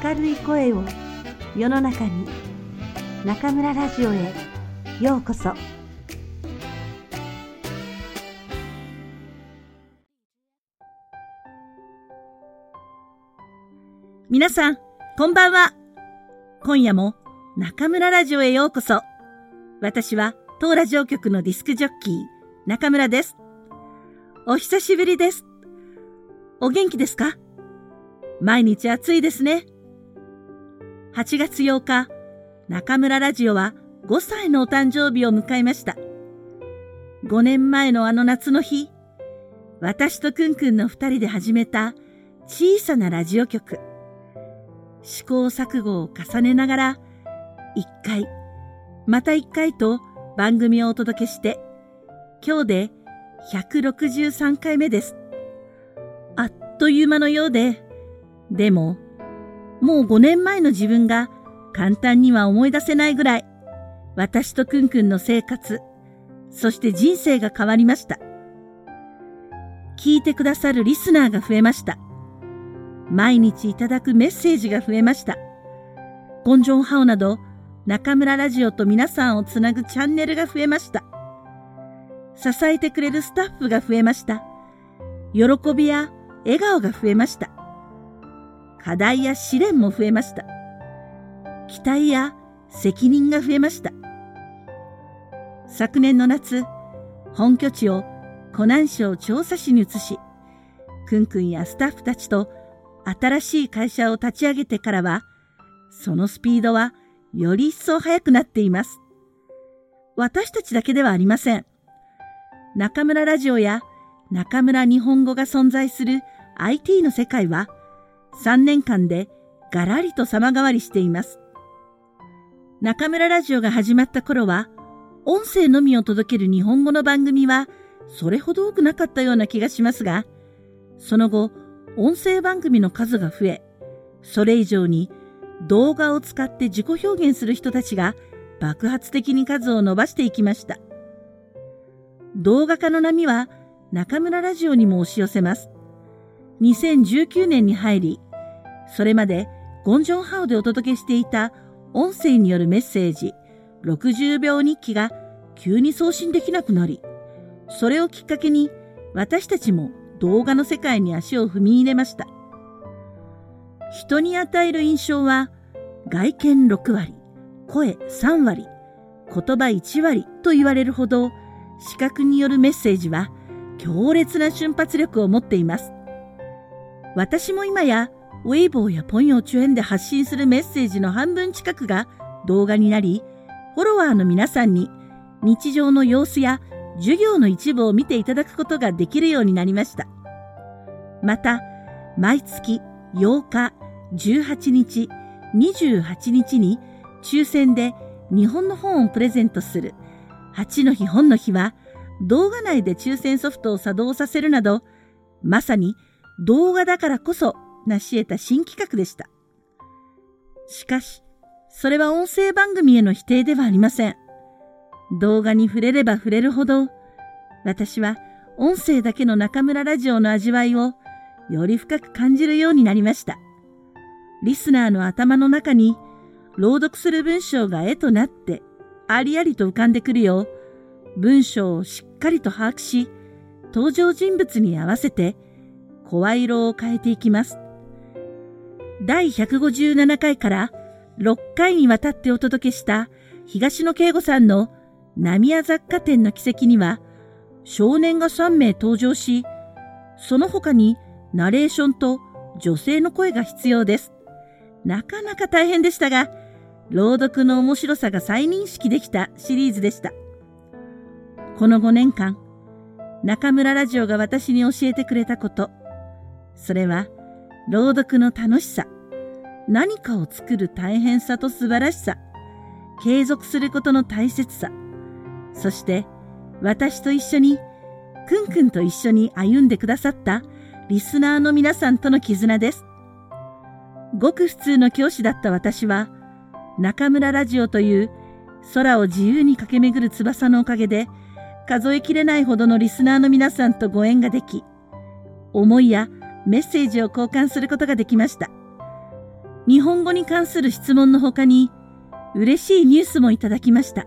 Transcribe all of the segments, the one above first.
明るい声を世の中に中村ラジオへようこそ皆さんこんばんは今夜も中村ラジオへようこそ私は当ラジオ局のディスクジョッキー中村ですお久しぶりですお元気ですか毎日暑いですね。8月8日、中村ラジオは5歳のお誕生日を迎えました。5年前のあの夏の日、私とくんくんの二人で始めた小さなラジオ局。試行錯誤を重ねながら、一回、また一回と番組をお届けして、今日で163回目です。あっという間のようで、でも、もう5年前の自分が簡単には思い出せないぐらい、私とくんくんの生活、そして人生が変わりました。聞いてくださるリスナーが増えました。毎日いただくメッセージが増えました。根性ハオなど、中村ラジオと皆さんをつなぐチャンネルが増えました。支えてくれるスタッフが増えました。喜びや笑顔が増えました。課題や試練も増えました。期待や責任が増えました。昨年の夏、本拠地を湖南省調査市に移し、くんくんやスタッフたちと新しい会社を立ち上げてからは、そのスピードはより一層速くなっています。私たちだけではありません。中村ラジオや中村日本語が存在する IT の世界は、3年間でがらりと様変わりしています。中村ラジオが始まった頃は、音声のみを届ける日本語の番組はそれほど多くなかったような気がしますが、その後、音声番組の数が増え、それ以上に動画を使って自己表現する人たちが爆発的に数を伸ばしていきました。動画化の波は中村ラジオにも押し寄せます。2019年に入り、それまでゴンジョンハオでお届けしていた音声によるメッセージ60秒日記が急に送信できなくなり、それをきっかけに私たちも動画の世界に足を踏み入れました。人に与える印象は外見6割、声3割、言葉1割と言われるほど視覚によるメッセージは強烈な瞬発力を持っています。私も今や、ウェイボーやポンヨチュエンで発信するメッセージの半分近くが動画になり、フォロワーの皆さんに日常の様子や授業の一部を見ていただくことができるようになりました。また、毎月8日、18日、28日に抽選で日本の本をプレゼントする8の日本の日は動画内で抽選ソフトを作動させるなど、まさに動画だからこそ成し得た新企画でした。しかし、それは音声番組への否定ではありません。動画に触れれば触れるほど、私は音声だけの中村ラジオの味わいをより深く感じるようになりました。リスナーの頭の中に朗読する文章が絵となってありありと浮かんでくるよう、文章をしっかりと把握し、登場人物に合わせて声色を変えていきます。第157回から6回にわたってお届けした東野圭吾さんの浪屋雑貨店の奇跡には少年が3名登場し、その他にナレーションと女性の声が必要です。なかなか大変でしたが、朗読の面白さが再認識できたシリーズでした。この5年間、中村ラジオが私に教えてくれたこと、それは朗読の楽しさ何かを作る大変さと素晴らしさ継続することの大切さそして私と一緒にくんくんと一緒に歩んでくださったリスナーの皆さんとの絆ですごく普通の教師だった私は中村ラジオという空を自由に駆け巡る翼のおかげで数えきれないほどのリスナーの皆さんとご縁ができ思いやメッセージを交換することができました。日本語に関する質問の他に、嬉しいニュースもいただきました。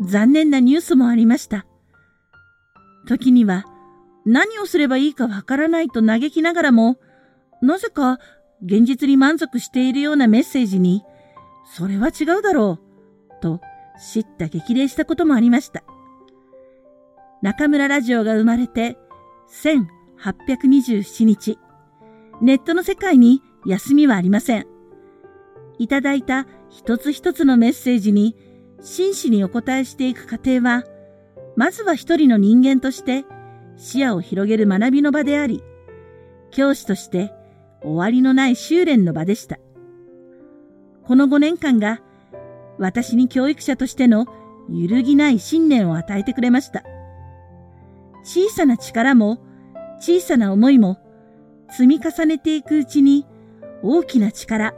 残念なニュースもありました。時には、何をすればいいかわからないと嘆きながらも、なぜか現実に満足しているようなメッセージに、それは違うだろう、と叱咤激励したこともありました。中村ラジオが生まれて、827日、ネットの世界に休みはありません。いただいた一つ一つのメッセージに真摯にお答えしていく過程は、まずは一人の人間として視野を広げる学びの場であり、教師として終わりのない修練の場でした。この5年間が私に教育者としての揺るぎない信念を与えてくれました。小さな力も小さな思いも積み重ねていくうちに大きな力、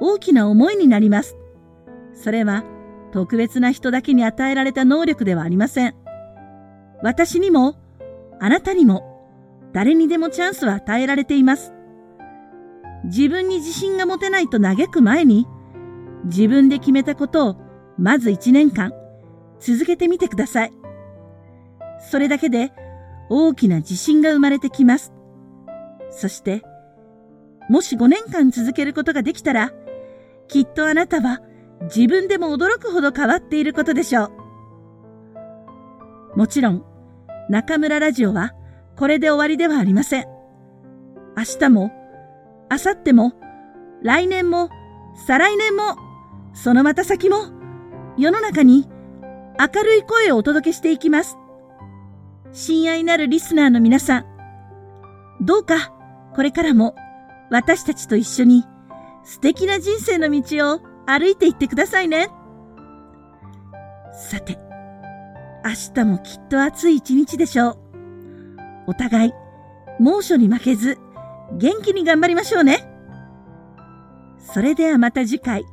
大きな思いになります。それは特別な人だけに与えられた能力ではありません。私にも、あなたにも、誰にでもチャンスは与えられています。自分に自信が持てないと嘆く前に、自分で決めたことをまず1年間続けてみてください。それだけで大きな自信が生まれてきます。そして、もし5年間続けることができたら、きっとあなたは自分でも驚くほど変わっていることでしょう。もちろん、中村ラジオはこれで終わりではありません。明日も、明後日も、来年も、再来年も、そのまた先も、世の中に明るい声をお届けしていきます。親愛なるリスナーの皆さん、どうかこれからも私たちと一緒に素敵な人生の道を歩いていってくださいね。さて、明日もきっと暑い一日でしょう。お互い猛暑に負けず元気に頑張りましょうね。それではまた次回、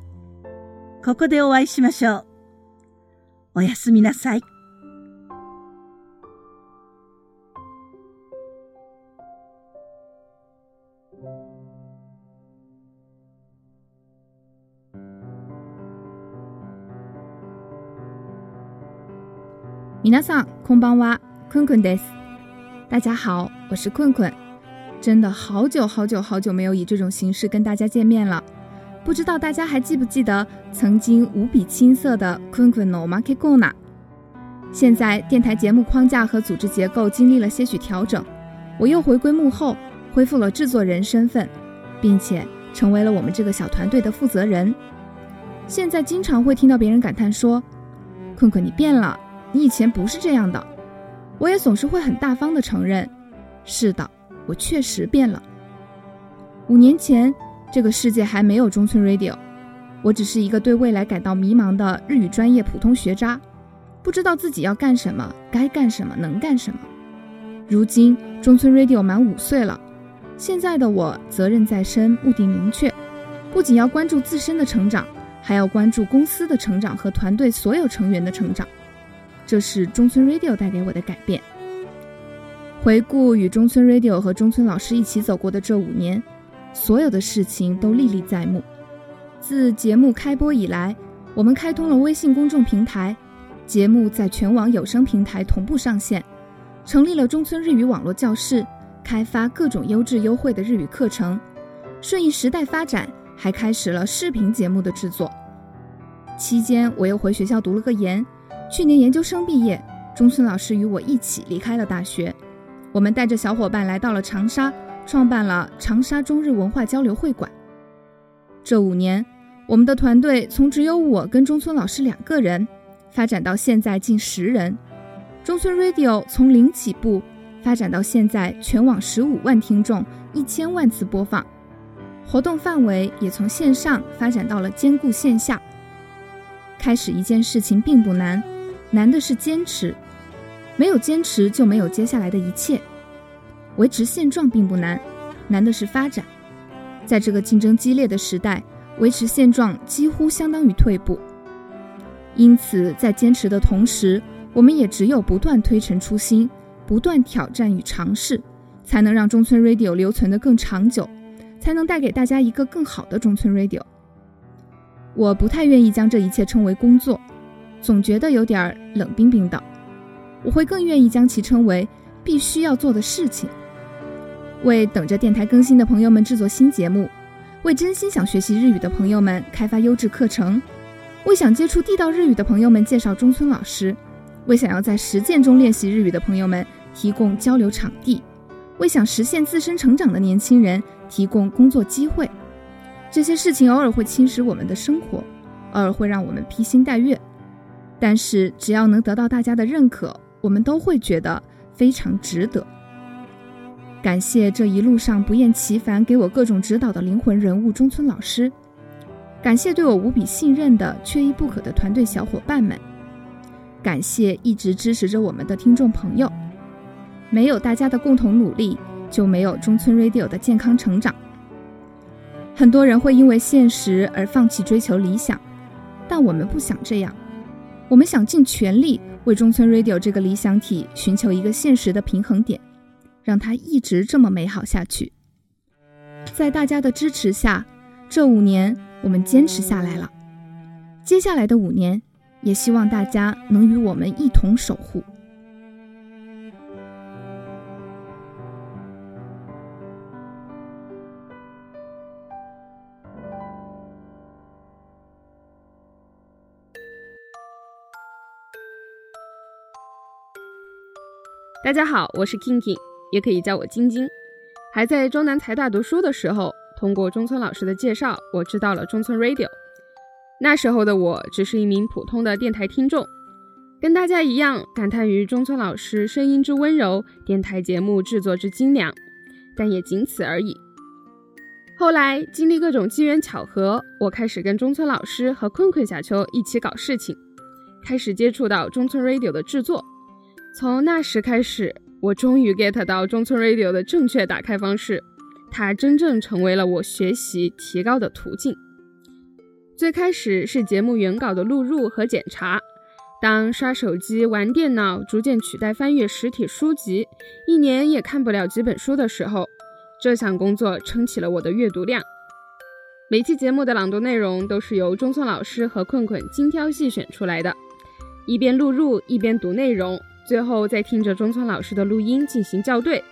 ここでお会いしましょう。おやすみなさい。米娜桑，空邦哇，n g kun n a s 大家好，我是困困，真的好久好久好久没有以这种形式跟大家见面了。不知道大家还记不记得曾经无比青涩的困困 no ma ke gona。现在电台节目框架和组织结构经历了些许调整，我又回归幕后，恢复了制作人身份，并且成为了我们这个小团队的负责人。现在经常会听到别人感叹说：“困困，你变了。”你以前不是这样的，我也总是会很大方的承认。是的，我确实变了。五年前，这个世界还没有中村 Radio，我只是一个对未来感到迷茫的日语专业普通学渣，不知道自己要干什么、该干什么、能干什么。如今，中村 Radio 满五岁了，现在的我责任在身，目的明确，不仅要关注自身的成长，还要关注公司的成长和团队所有成员的成长。这是中村 Radio 带给我的改变。回顾与中村 Radio 和中村老师一起走过的这五年，所有的事情都历历在目。自节目开播以来，我们开通了微信公众平台，节目在全网有声平台同步上线，成立了中村日语网络教室，开发各种优质优惠的日语课程。顺应时代发展，还开始了视频节目的制作。期间，我又回学校读了个研。去年研究生毕业，中村老师与我一起离开了大学。我们带着小伙伴来到了长沙，创办了长沙中日文化交流会馆。这五年，我们的团队从只有我跟中村老师两个人，发展到现在近十人。中村 Radio 从零起步，发展到现在全网十五万听众，一千万次播放。活动范围也从线上发展到了兼顾线下。开始一件事情并不难。难的是坚持，没有坚持就没有接下来的一切。维持现状并不难，难的是发展。在这个竞争激烈的时代，维持现状几乎相当于退步。因此，在坚持的同时，我们也只有不断推陈出新，不断挑战与尝试，才能让中村 Radio 留存的更长久，才能带给大家一个更好的中村 Radio。我不太愿意将这一切称为工作。总觉得有点冷冰冰的，我会更愿意将其称为必须要做的事情。为等着电台更新的朋友们制作新节目，为真心想学习日语的朋友们开发优质课程，为想接触地道日语的朋友们介绍中村老师，为想要在实践中练习日语的朋友们提供交流场地，为想实现自身成长的年轻人提供工作机会。这些事情偶尔会侵蚀我们的生活，偶尔会让我们披星戴月。但是只要能得到大家的认可，我们都会觉得非常值得。感谢这一路上不厌其烦给我各种指导的灵魂人物中村老师，感谢对我无比信任的缺一不可的团队小伙伴们，感谢一直支持着我们的听众朋友。没有大家的共同努力，就没有中村 Radio 的健康成长。很多人会因为现实而放弃追求理想，但我们不想这样。我们想尽全力为中村 Radio 这个理想体寻求一个现实的平衡点，让它一直这么美好下去。在大家的支持下，这五年我们坚持下来了。接下来的五年，也希望大家能与我们一同守护。大家好，我是 King King，也可以叫我晶晶。还在中南财大读书的时候，通过中村老师的介绍，我知道了中村 Radio。那时候的我只是一名普通的电台听众，跟大家一样感叹于中村老师声音之温柔，电台节目制作之精良，但也仅此而已。后来经历各种机缘巧合，我开始跟中村老师和坤坤小秋一起搞事情，开始接触到中村 Radio 的制作。从那时开始，我终于 get 到中村 radio 的正确打开方式，它真正成为了我学习提高的途径。最开始是节目原稿的录入和检查，当刷手机、玩电脑逐渐取代翻阅实体书籍，一年也看不了几本书的时候，这项工作撑起了我的阅读量。每期节目的朗读内容都是由中村老师和困困精挑细选出来的，一边录入一边读内容。最后再听着中村老师的录音进行校对，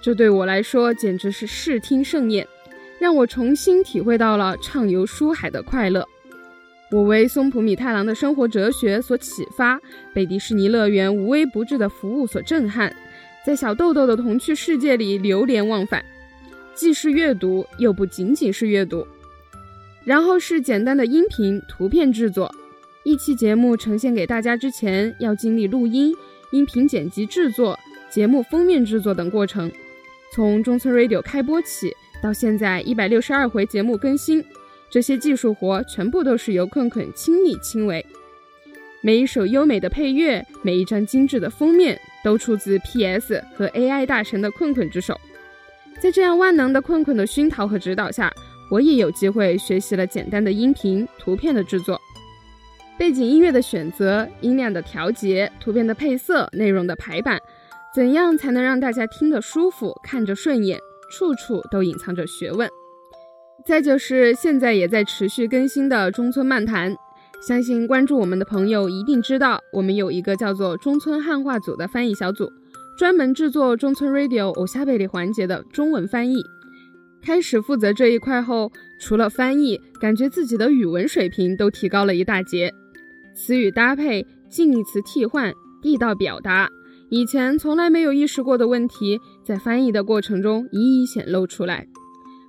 这对我来说简直是视听盛宴，让我重新体会到了畅游书海的快乐。我为松浦弥太郎的生活哲学所启发，被迪士尼乐园无微不至的服务所震撼，在小豆豆的童趣世界里流连忘返，既是阅读，又不仅仅是阅读。然后是简单的音频图片制作，一期节目呈现给大家之前要经历录音。音频剪辑、制作节目封面、制作等过程，从中村 Radio 开播起到现在一百六十二回节目更新，这些技术活全部都是由困困亲力亲为。每一首优美的配乐，每一张精致的封面，都出自 PS 和 AI 大神的困困之手。在这样万能的困困的熏陶和指导下，我也有机会学习了简单的音频、图片的制作。背景音乐的选择、音量的调节、图片的配色、内容的排版，怎样才能让大家听得舒服、看着顺眼？处处都隐藏着学问。再就是现在也在持续更新的中村漫谈，相信关注我们的朋友一定知道，我们有一个叫做中村汉化组的翻译小组，专门制作中村 Radio 偶恰贝里环节的中文翻译。开始负责这一块后，除了翻译，感觉自己的语文水平都提高了一大截。词语搭配、近义词替换、地道表达，以前从来没有意识过的问题，在翻译的过程中一一显露出来。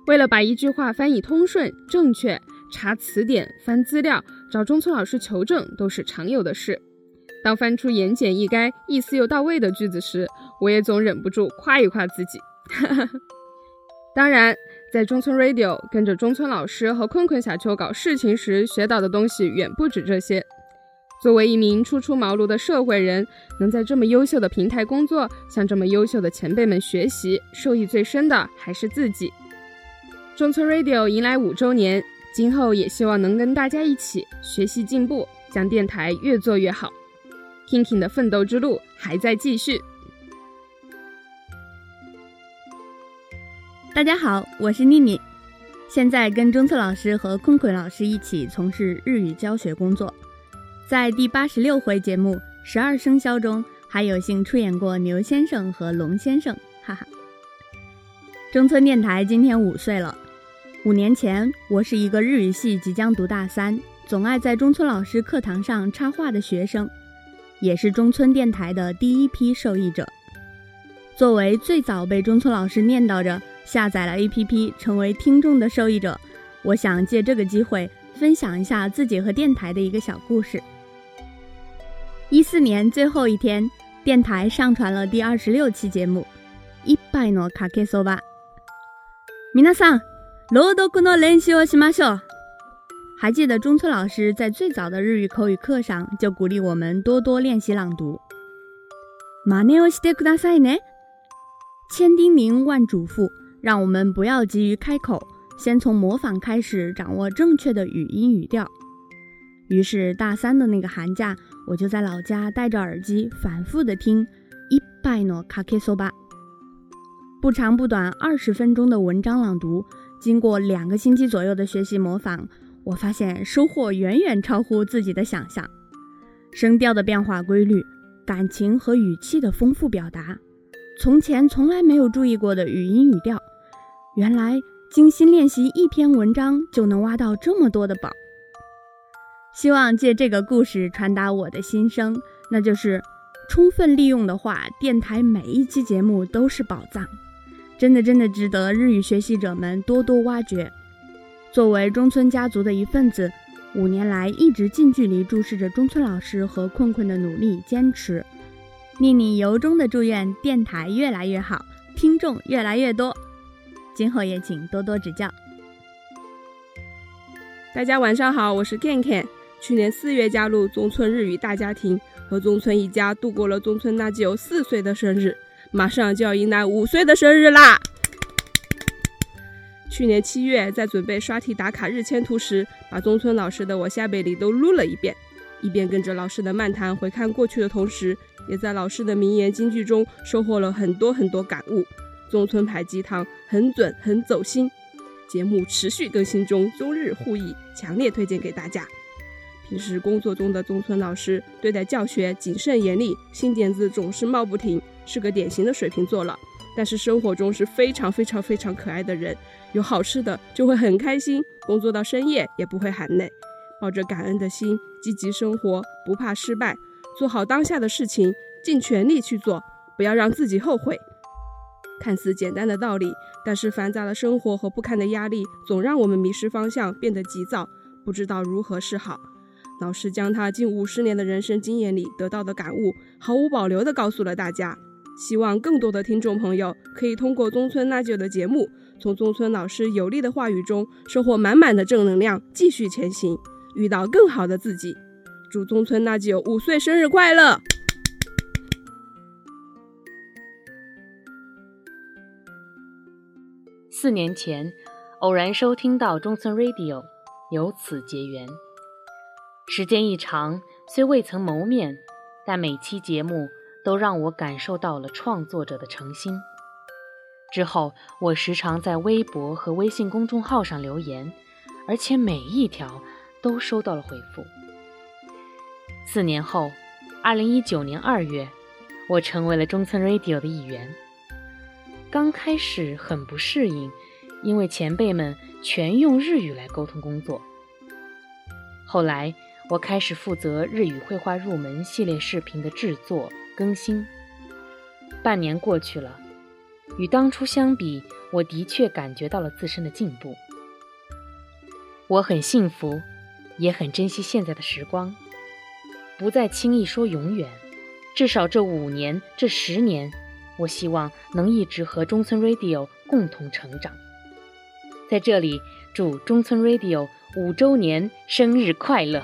为了把一句话翻译通顺、正确，查词典、翻资料、找中村老师求证，都是常有的事。当翻出言简意赅、意思又到位的句子时，我也总忍不住夸一夸自己。当然，在中村 Radio 跟着中村老师和坤坤小秋搞事情时，学到的东西远不止这些。作为一名初出茅庐的社会人，能在这么优秀的平台工作，向这么优秀的前辈们学习，受益最深的还是自己。中村 Radio 迎来五周年，今后也希望能跟大家一起学习进步，将电台越做越好。KingKing 的奋斗之路还在继续。大家好，我是妮妮，现在跟中村老师和坤坤老师一起从事日语教学工作。在第八十六回节目《十二生肖》中，还有幸出演过牛先生和龙先生，哈哈。中村电台今天五岁了。五年前，我是一个日语系即将读大三、总爱在中村老师课堂上插话的学生，也是中村电台的第一批受益者。作为最早被中村老师念叨着下载了 APP、成为听众的受益者，我想借这个机会分享一下自己和电台的一个小故事。一四年最后一天，电台上传了第二十六期节目。还记得中村老师在最早的日语口语课上就鼓励我们多多练习朗读，千叮咛万嘱咐，让我们不要急于开口，先从模仿开始掌握正确的语音语调。于是大三的那个寒假。我就在老家戴着耳机反复地听《一拜诺卡克索巴》，不长不短二十分钟的文章朗读，经过两个星期左右的学习模仿，我发现收获远远超乎自己的想象。声调的变化规律、感情和语气的丰富表达，从前从来没有注意过的语音语调，原来精心练习一篇文章就能挖到这么多的宝。希望借这个故事传达我的心声，那就是充分利用的话，电台每一期节目都是宝藏，真的真的值得日语学习者们多多挖掘。作为中村家族的一份子，五年来一直近距离注视着中村老师和困困的努力坚持，令你由衷的祝愿电台越来越好，听众越来越多。今后也请多多指教。大家晚上好，我是 Ken Ken。去年四月加入中村日语大家庭，和中村一家度过了中村那久四岁的生日，马上就要迎来五岁的生日啦！去年七月在准备刷题打卡日签图时，把中村老师的《我下辈里》都录了一遍，一边跟着老师的漫谈回看过去的同时，也在老师的名言金句中收获了很多很多感悟。中村牌鸡汤很准很走心，节目持续更新中，中日互译，强烈推荐给大家。平时工作中的中村老师对待教学谨慎严厉，新点子总是冒不停，是个典型的水瓶座了。但是生活中是非常非常非常可爱的人，有好吃的就会很开心，工作到深夜也不会喊累，抱着感恩的心积极生活，不怕失败，做好当下的事情，尽全力去做，不要让自己后悔。看似简单的道理，但是繁杂的生活和不堪的压力总让我们迷失方向，变得急躁，不知道如何是好。老师将他近五十年的人生经验里得到的感悟，毫无保留的告诉了大家。希望更多的听众朋友可以通过中村那久的节目，从中村老师有力的话语中收获满满的正能量，继续前行，遇到更好的自己。祝中村那久五岁生日快乐！四年前，偶然收听到中村 Radio，由此结缘。时间一长，虽未曾谋面，但每期节目都让我感受到了创作者的诚心。之后，我时常在微博和微信公众号上留言，而且每一条都收到了回复。四年后，二零一九年二月，我成为了中村 Radio 的一员。刚开始很不适应，因为前辈们全用日语来沟通工作。后来。我开始负责日语绘画入门系列视频的制作更新。半年过去了，与当初相比，我的确感觉到了自身的进步。我很幸福，也很珍惜现在的时光，不再轻易说永远。至少这五年、这十年，我希望能一直和中村 Radio 共同成长。在这里，祝中村 Radio 五周年生日快乐！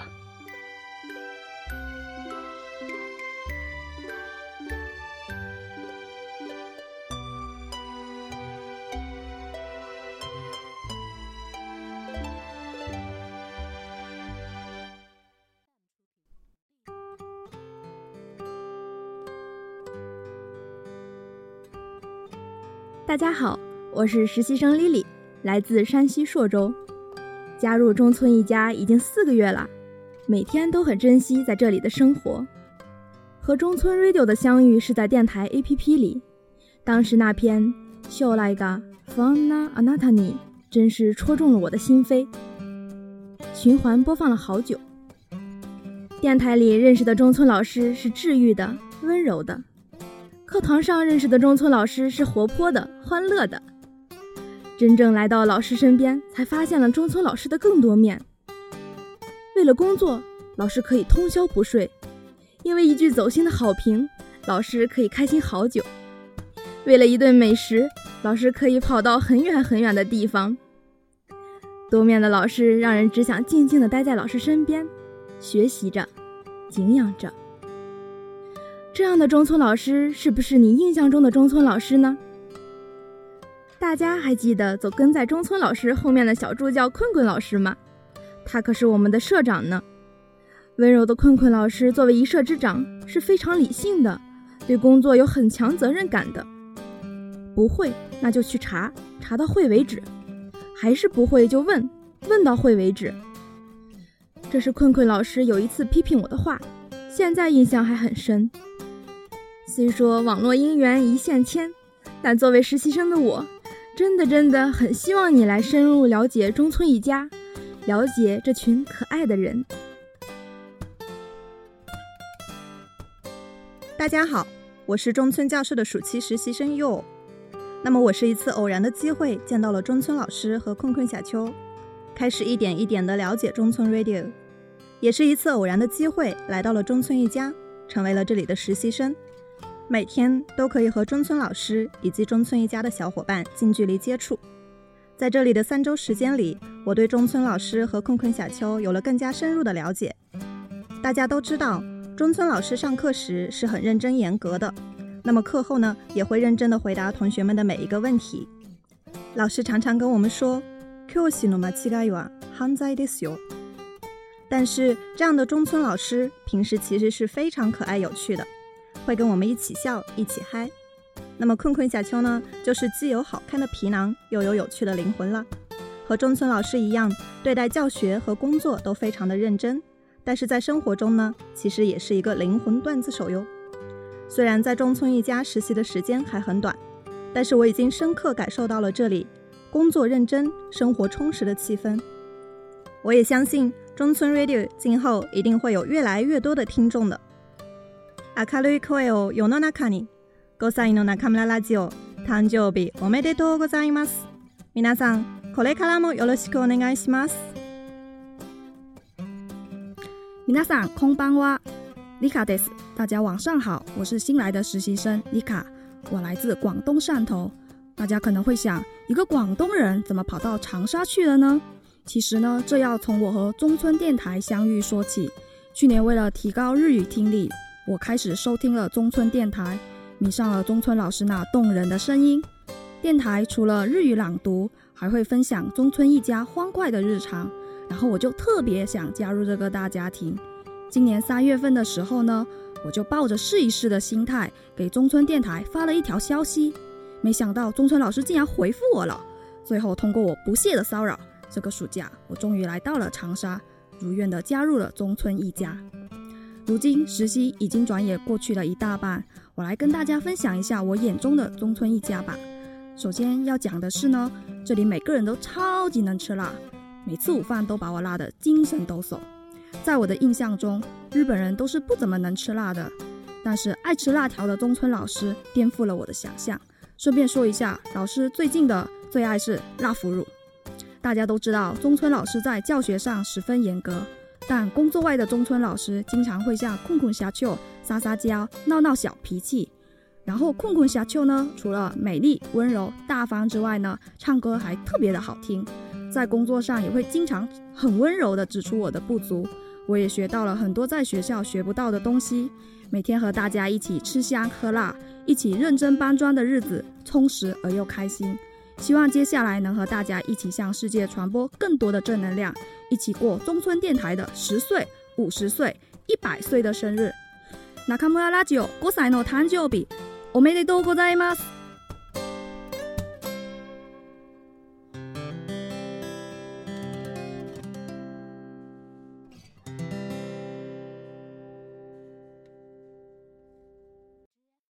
大家好，我是实习生 Lily，来自山西朔州，加入中村一家已经四个月了，每天都很珍惜在这里的生活。和中村 Radio 的相遇是在电台 APP 里，当时那篇《秀来的 Anatani》真是戳中了我的心扉，循环播放了好久。电台里认识的中村老师是治愈的、温柔的。课堂上认识的中村老师是活泼的、欢乐的。真正来到老师身边，才发现了中村老师的更多面。为了工作，老师可以通宵不睡；因为一句走心的好评，老师可以开心好久；为了一顿美食，老师可以跑到很远很远的地方。多面的老师让人只想静静地待在老师身边，学习着，敬仰着。这样的中村老师，是不是你印象中的中村老师呢？大家还记得走跟在中村老师后面的小助教困困老师吗？他可是我们的社长呢。温柔的困困老师作为一社之长是非常理性的，对工作有很强责任感的。不会，那就去查，查到会为止；还是不会，就问，问到会为止。这是困困老师有一次批评我的话，现在印象还很深。虽说网络姻缘一线牵，但作为实习生的我，真的真的很希望你来深入了解中村一家，了解这群可爱的人。大家好，我是中村教室的暑期实习生 Yo。那么我是一次偶然的机会见到了中村老师和困困小秋，开始一点一点的了解中村 Radio，也是一次偶然的机会来到了中村一家，成为了这里的实习生。每天都可以和中村老师以及中村一家的小伙伴近距离接触，在这里的三周时间里，我对中村老师和困困小秋有了更加深入的了解。大家都知道，中村老师上课时是很认真严格的，那么课后呢，也会认真的回答同学们的每一个问题。老师常常跟我们说 q i n o m a c h i ga yu a n a e 但是这样的中村老师平时其实是非常可爱有趣的。会跟我们一起笑，一起嗨。那么困困小秋呢，就是既有好看的皮囊，又有有趣的灵魂了。和中村老师一样，对待教学和工作都非常的认真。但是在生活中呢，其实也是一个灵魂段子手哟。虽然在中村一家实习的时间还很短，但是我已经深刻感受到了这里工作认真、生活充实的气氛。我也相信中村 Radio 今后一定会有越来越多的听众的。明るい声を世の中に。5歳の中村ラジオ誕生日おめでとうございます。皆さんこれからもよろしくお願いします。皆さんこんばんは、リカです。大家晚上好，我是新来的实习生，リカ。我来自广东汕头。大家可能会想，一个广东人怎么跑到长沙去了呢？其实呢，这要从我和中村电台相遇说起。去年为了提高日语听力。我开始收听了中村电台，迷上了中村老师那动人的声音。电台除了日语朗读，还会分享中村一家欢快的日常。然后我就特别想加入这个大家庭。今年三月份的时候呢，我就抱着试一试的心态给中村电台发了一条消息。没想到中村老师竟然回复我了。最后通过我不懈的骚扰，这个暑假我终于来到了长沙，如愿的加入了中村一家。如今实习已经转眼过去了一大半，我来跟大家分享一下我眼中的中村一家吧。首先要讲的是呢，这里每个人都超级能吃辣，每次午饭都把我辣得精神抖擞。在我的印象中，日本人都是不怎么能吃辣的，但是爱吃辣条的中村老师颠覆了我的想象。顺便说一下，老师最近的最爱是辣腐乳。大家都知道，中村老师在教学上十分严格。但工作外的中村老师经常会向困困虾丘撒撒娇、闹闹小脾气，然后困困虾丘呢，除了美丽、温柔、大方之外呢，唱歌还特别的好听，在工作上也会经常很温柔的指出我的不足，我也学到了很多在学校学不到的东西，每天和大家一起吃香喝辣、一起认真搬砖的日子，充实而又开心。希望接下来能和大家一起向世界传播更多的正能量，一起过中村电台的十岁、五十岁、一百岁的生日。中村ラジオ5歳の誕生日おめでとうございます。